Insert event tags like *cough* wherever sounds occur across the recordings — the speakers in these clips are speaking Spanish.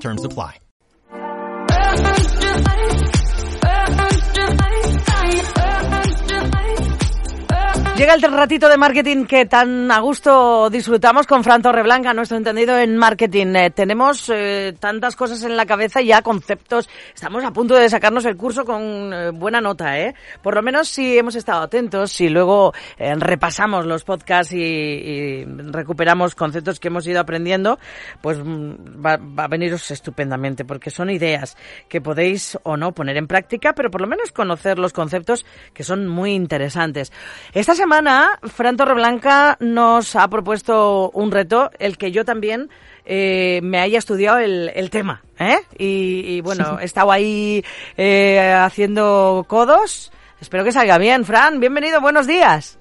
Terms apply. Llega el ratito de marketing que tan a gusto disfrutamos con Fran Torreblanca, nuestro entendido en marketing. Eh, tenemos eh, tantas cosas en la cabeza y ya conceptos. Estamos a punto de sacarnos el curso con eh, buena nota, ¿eh? Por lo menos si hemos estado atentos, si luego repasamos los podcasts y, recuperamos conceptos que hemos ido aprendiendo, pues mm, va, va a veniros estupendamente porque son ideas que podéis o no poner en práctica, pero por lo menos conocer los conceptos que son muy interesantes. Esta semana, Fran Torreblanca nos ha propuesto un reto, el que yo también eh, me haya estudiado el, tema. ¿eh? Y, bueno, *laughs* he estado ahí eh, haciendo codos. Espero que salga bien. Fran, bienvenido, buenos días.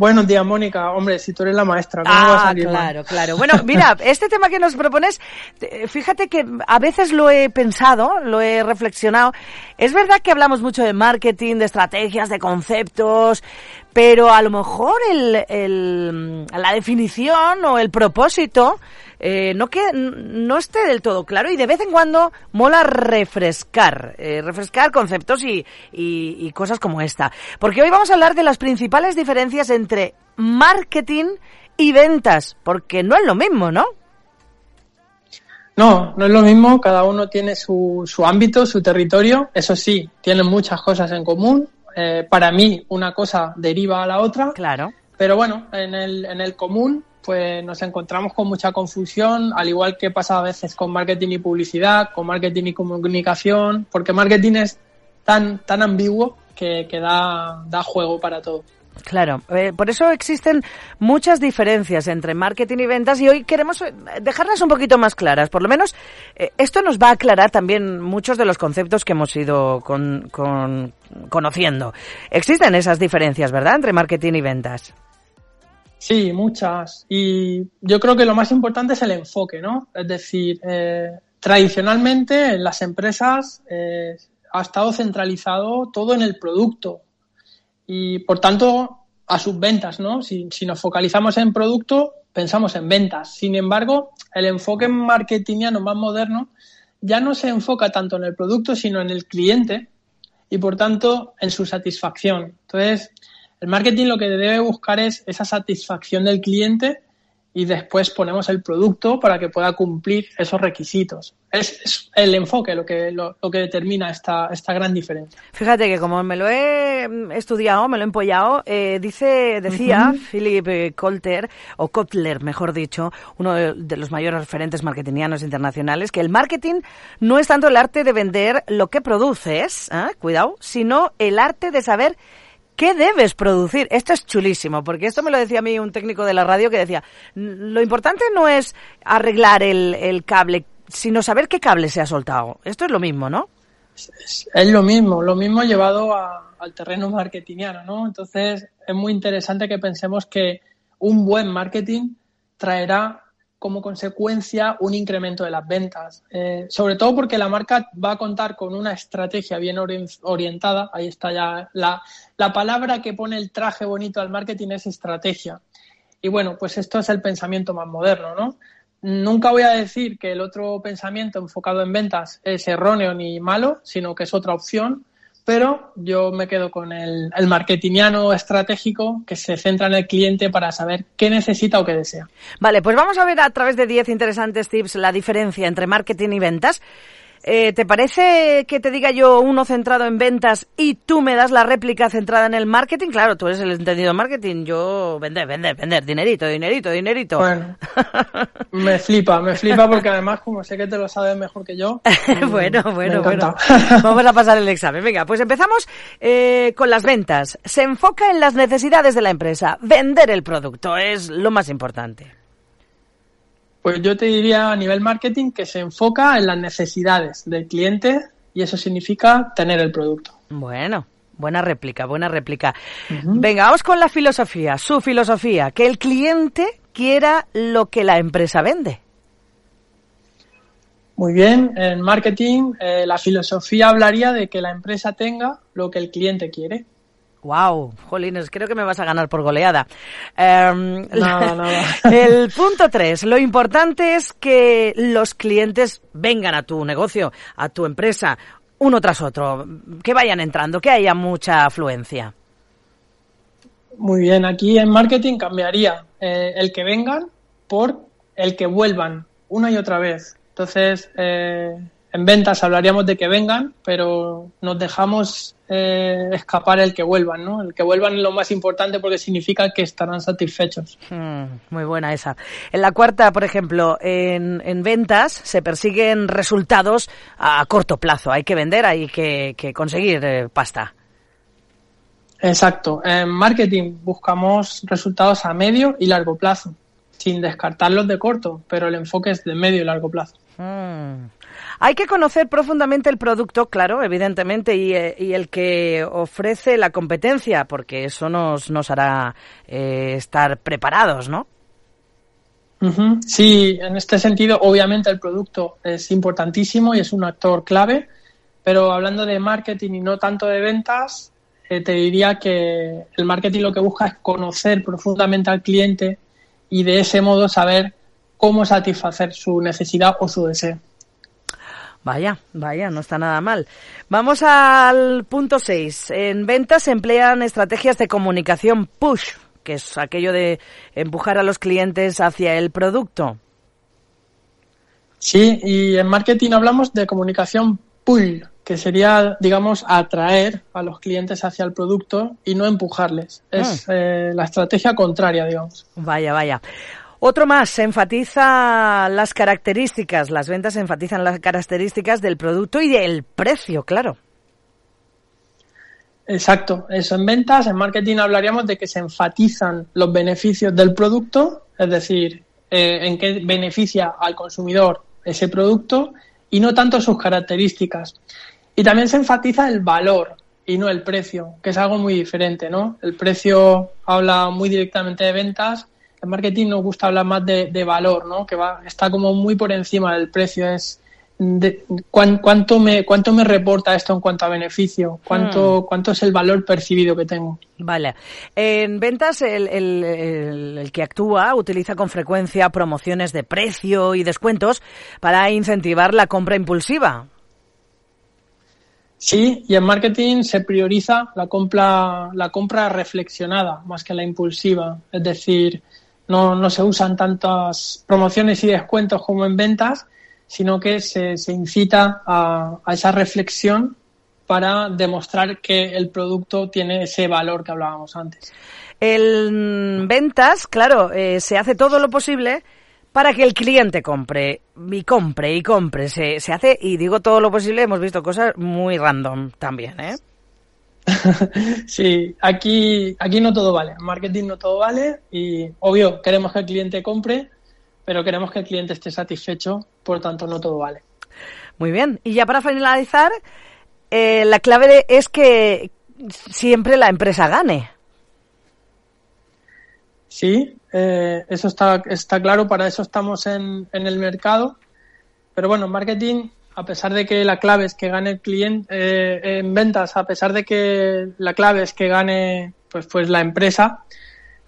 Buenos días, Mónica. Hombre, si tú eres la maestra, ¿cómo va a ah, salir claro, claro. Bueno, mira, *laughs* este tema que nos propones, fíjate que a veces lo he pensado, lo he reflexionado. Es verdad que hablamos mucho de marketing, de estrategias, de conceptos, pero a lo mejor el, el, la definición o el propósito eh, no que no esté del todo claro y de vez en cuando mola refrescar, eh, refrescar conceptos y, y, cosas como esta. Porque hoy vamos a hablar de las principales diferencias entre marketing y ventas, porque no es lo mismo, ¿no? No, no es lo mismo, cada uno tiene su, su ámbito, su territorio, eso sí, tienen muchas cosas en común, eh, para mí una cosa deriva a la otra. Claro. Pero bueno, en el, en el común, pues nos encontramos con mucha confusión, al igual que pasa a veces con marketing y publicidad, con marketing y comunicación, porque marketing es tan, tan ambiguo que, que da, da juego para todo. Claro, eh, por eso existen muchas diferencias entre marketing y ventas y hoy queremos eh, dejarlas un poquito más claras. Por lo menos eh, esto nos va a aclarar también muchos de los conceptos que hemos ido con, conociendo. Existen esas diferencias, ¿verdad?, entre marketing y ventas. Sí, muchas. Y yo creo que lo más importante es el enfoque, ¿no? Es decir, tradicionalmente en las empresas ha estado centralizado todo en el producto y por tanto a sus ventas, ¿no? Si, nos focalizamos en producto, pensamos en ventas. Sin embargo, el enfoque marketingiano más moderno ya no se enfoca tanto en el producto, sino en el cliente y por tanto en su satisfacción. Entonces, el marketing lo que debe buscar es esa satisfacción del cliente y después ponemos el producto para que pueda cumplir esos requisitos. Es, el enfoque lo que, lo, que determina esta, esta gran diferencia. Fíjate que como me lo he estudiado, me lo he empollado, eh, dice, decía Philip eh, Colter, o Kotler, mejor dicho, uno de, los mayores referentes marketingianos internacionales, que el marketing no es tanto el arte de vender lo que produces, ¿eh? cuidado, sino el arte de saber ¿Qué debes producir? Esto es chulísimo, porque esto me lo decía a mí un técnico de la radio que decía, lo importante no es arreglar el, cable, sino saber qué cable se ha soltado. Esto es lo mismo, ¿no? Es, lo mismo, lo mismo llevado al terreno marketingiano, ¿no? Entonces es muy interesante que pensemos que un buen marketing traerá como consecuencia un incremento de las ventas. Eh, sobre todo porque la marca va a contar con una estrategia bien orientada. Ahí está ya la, la palabra que pone el traje bonito al marketing es estrategia. Y bueno, pues esto es el pensamiento más moderno, ¿no? Nunca voy a decir que el otro pensamiento enfocado en ventas es erróneo ni malo, sino que es otra opción pero yo me quedo con el, el marketingiano estratégico que se centra en el cliente para saber qué necesita o qué desea. Vale, pues vamos a ver a través de 10 interesantes tips la diferencia entre marketing y ventas. Eh, ¿Te parece que te diga yo uno centrado en ventas y tú me das la réplica centrada en el marketing? Claro, tú eres el entendido marketing, yo vender, vender, vender, dinerito, dinerito, dinerito. Bueno, *laughs* me flipa, me flipa porque además como sé que te lo sabes mejor que yo. *laughs* bueno, bueno, bueno. Vamos a pasar el examen. Venga, pues empezamos eh, con las ventas. Se enfoca en las necesidades de la empresa. Vender el producto es lo más importante. Pues yo te diría a nivel marketing que se enfoca en las necesidades del cliente y eso significa tener el producto. Bueno, buena réplica, buena réplica. Venga, vamos con la filosofía, su filosofía, que el cliente quiera lo que la empresa vende. Muy bien, en marketing eh, la filosofía hablaría de que la empresa tenga lo que el cliente quiere. Wow, jolines, creo que me vas a ganar por goleada. Em, nada, nada. *laughs* El punto tres, lo importante es que los clientes vengan a tu negocio, a tu empresa, uno tras otro, que vayan entrando, que haya mucha afluencia. Muy bien, aquí en marketing cambiaría eh, el que vengan por el que vuelvan una y otra vez. Entonces, eh, en ventas hablaríamos de que vengan, pero nos dejamos eh, escapar el que vuelvan, ¿no? El que vuelvan es lo más importante porque significa que estarán satisfechos. Hmm, muy buena esa. En la cuarta, por ejemplo, en, en, ventas se persiguen resultados a corto plazo. Hay que vender, hay que, que conseguir eh, pasta. Exacto. En marketing buscamos resultados a medio y largo plazo, sin descartarlos de corto, pero el enfoque es de medio y largo plazo. Hmm. Hay que conocer profundamente el producto, claro, evidentemente, y, eh, el que ofrece la competencia, porque eso nos, hará eh, estar preparados, ¿no? Sí, en este sentido, obviamente el producto es importantísimo y es un actor clave, pero hablando de marketing y no tanto de ventas, eh, te diría que el marketing lo que busca es conocer profundamente al cliente y de ese modo saber cómo satisfacer su necesidad o su deseo. Vaya, vaya, no está nada mal. Vamos al punto 6. En ventas se emplean estrategias de comunicación push, que es aquello de empujar a los clientes hacia el producto. Sí, y en marketing hablamos de comunicación pull, que sería, digamos, atraer a los clientes hacia el producto y no empujarles. Es Ah. eh, la estrategia contraria, digamos. Vaya, vaya. Otro más, se enfatiza las características, las ventas enfatizan las características del producto y del precio, claro. Exacto, eso en ventas, en marketing hablaríamos de que se enfatizan los beneficios del producto, es decir, eh, en qué beneficia al consumidor ese producto y no tanto sus características. Y también se enfatiza el valor y no el precio, que es algo muy diferente, ¿no? El precio habla muy directamente de ventas, en marketing nos gusta hablar más de, de valor, ¿no? Que va, está como muy por encima del precio, es de, cuán, cuánto me cuánto me reporta esto en cuanto a beneficio, cuánto, Hmm. cuánto es el valor percibido que tengo. Vale. En ventas, el, el- el- el que actúa utiliza con frecuencia promociones de precio y descuentos para incentivar la compra impulsiva. Sí, y en marketing se prioriza la compra, la compra reflexionada más que la impulsiva. Es decir, no, no se usan tantas promociones y descuentos como en ventas, sino que se, se incita a, a esa reflexión para demostrar que el producto tiene ese valor que hablábamos antes. En ventas, claro, eh, se hace todo lo posible para que el cliente compre y compre y compre. Se, se hace, y digo todo lo posible, hemos visto cosas muy random también, ¿eh? *laughs* Sí, aquí, aquí no todo vale. En marketing no todo vale y obvio queremos que el cliente compre, pero queremos que el cliente esté satisfecho, por tanto no todo vale. Muy bien. Y ya para finalizar, eh, la clave de- es que siempre la empresa gane. Sí, eh, eso está, está claro, para eso estamos en, en el mercado. Pero bueno, en marketing, a pesar de que la clave es que gane el cliente, eh, en ventas, a pesar de que la clave es que gane pues, pues la empresa,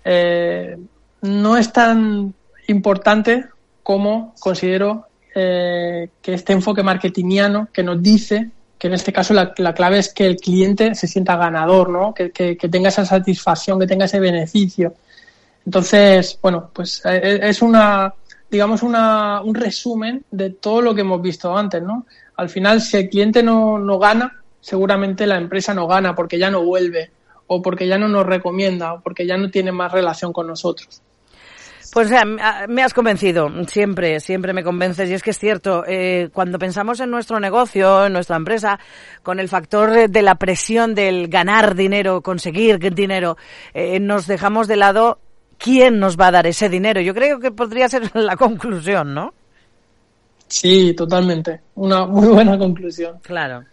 eh, no es tan importante como considero eh, que este enfoque marketingiano que nos dice que en este caso la, la clave es que el cliente se sienta ganador, ¿no? Que, que- que tenga esa satisfacción, que tenga ese beneficio. Entonces, bueno, pues es una, digamos, una, un resumen de todo lo que hemos visto antes, ¿no? Al final, si el cliente no, no gana, seguramente la empresa no gana porque ya no vuelve, o porque ya no nos recomienda, o porque ya no tiene más relación con nosotros. Pues me ha- me has convencido, siempre, siempre me convences. Y es que es cierto, eh, cuando pensamos en nuestro negocio, en nuestra empresa, con el factor de, de la presión del ganar dinero, conseguir dinero, eh, nos dejamos de lado quién nos va a dar ese dinero. Yo creo que podría ser *laughs* la conclusión, ¿no? Sí, totalmente. Una muy buena conclusión. Claro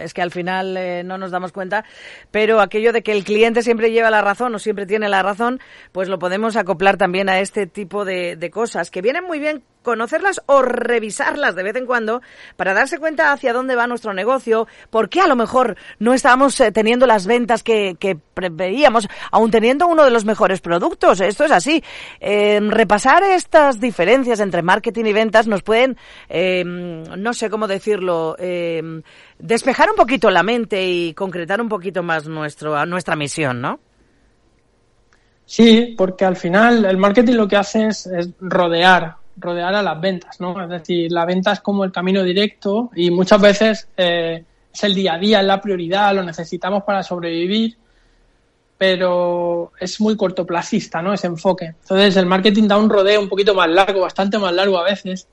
es que al final eh, no nos damos cuenta, pero aquello de que el cliente siempre lleva la razón o siempre tiene la razón, pues lo podemos acoplar también a este tipo de, de cosas que vienen muy bien conocerlas o revisarlas de vez en cuando para darse cuenta hacia dónde va nuestro negocio, por qué a lo mejor no estábamos eh, teniendo las ventas que, que preveíamos, aún teniendo uno de los mejores productos. Esto es así. Eh, repasar estas diferencias entre marketing y ventas nos pueden, eh, no sé cómo decirlo, despejar un poquito la mente y concretar un poquito más nuestro, nuestra misión, ¿no? Sí, porque al final el marketing lo que hace es rodear rodear a las ventas, ¿no? Es decir, la venta es como el camino directo y muchas veces eh, es el día a día, es la prioridad, lo necesitamos para sobrevivir, pero es muy cortoplacista, ¿no? Ese enfoque. Entonces el marketing da un rodeo un poquito más largo, bastante más largo a veces,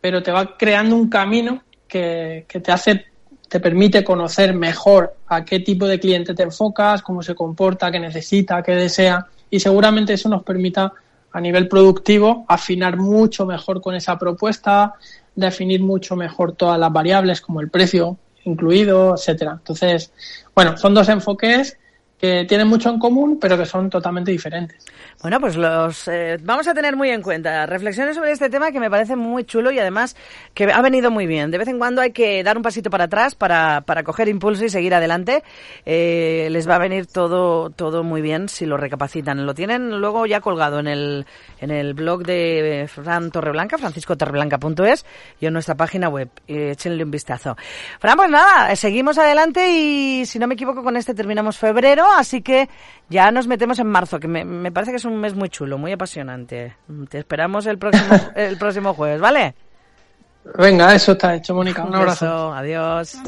pero te va creando un camino que, que te hace te permite conocer mejor a qué tipo de cliente te enfocas, cómo se comporta, qué necesita, qué desea, y seguramente eso nos permita a nivel productivo, afinar mucho mejor con esa propuesta, definir mucho mejor todas las variables como el precio incluido, etcétera. Entonces, bueno, son dos enfoques que tienen mucho en común, pero que son totalmente diferentes. Bueno, pues los eh, vamos a tener muy en cuenta. Reflexiones sobre este tema que me parece muy chulo y además que ha venido muy bien. De vez en cuando hay que dar un pasito para atrás para, para coger impulso y seguir adelante. Eh, les va a venir todo, todo muy bien si lo recapacitan. Lo tienen luego ya colgado en el, en el blog de Fran Torreblanca, franciscotorreblanca.es y en nuestra página web. échenle un vistazo. Fran, pues nada, seguimos adelante y si no me equivoco con este terminamos febrero, así que ya nos metemos en marzo, que me, me parece que es un un mes muy chulo, muy apasionante. Te esperamos el próximo, *laughs* el próximo jueves, ¿vale? Venga, eso está hecho, Mónica. Un, abrazo. adiós.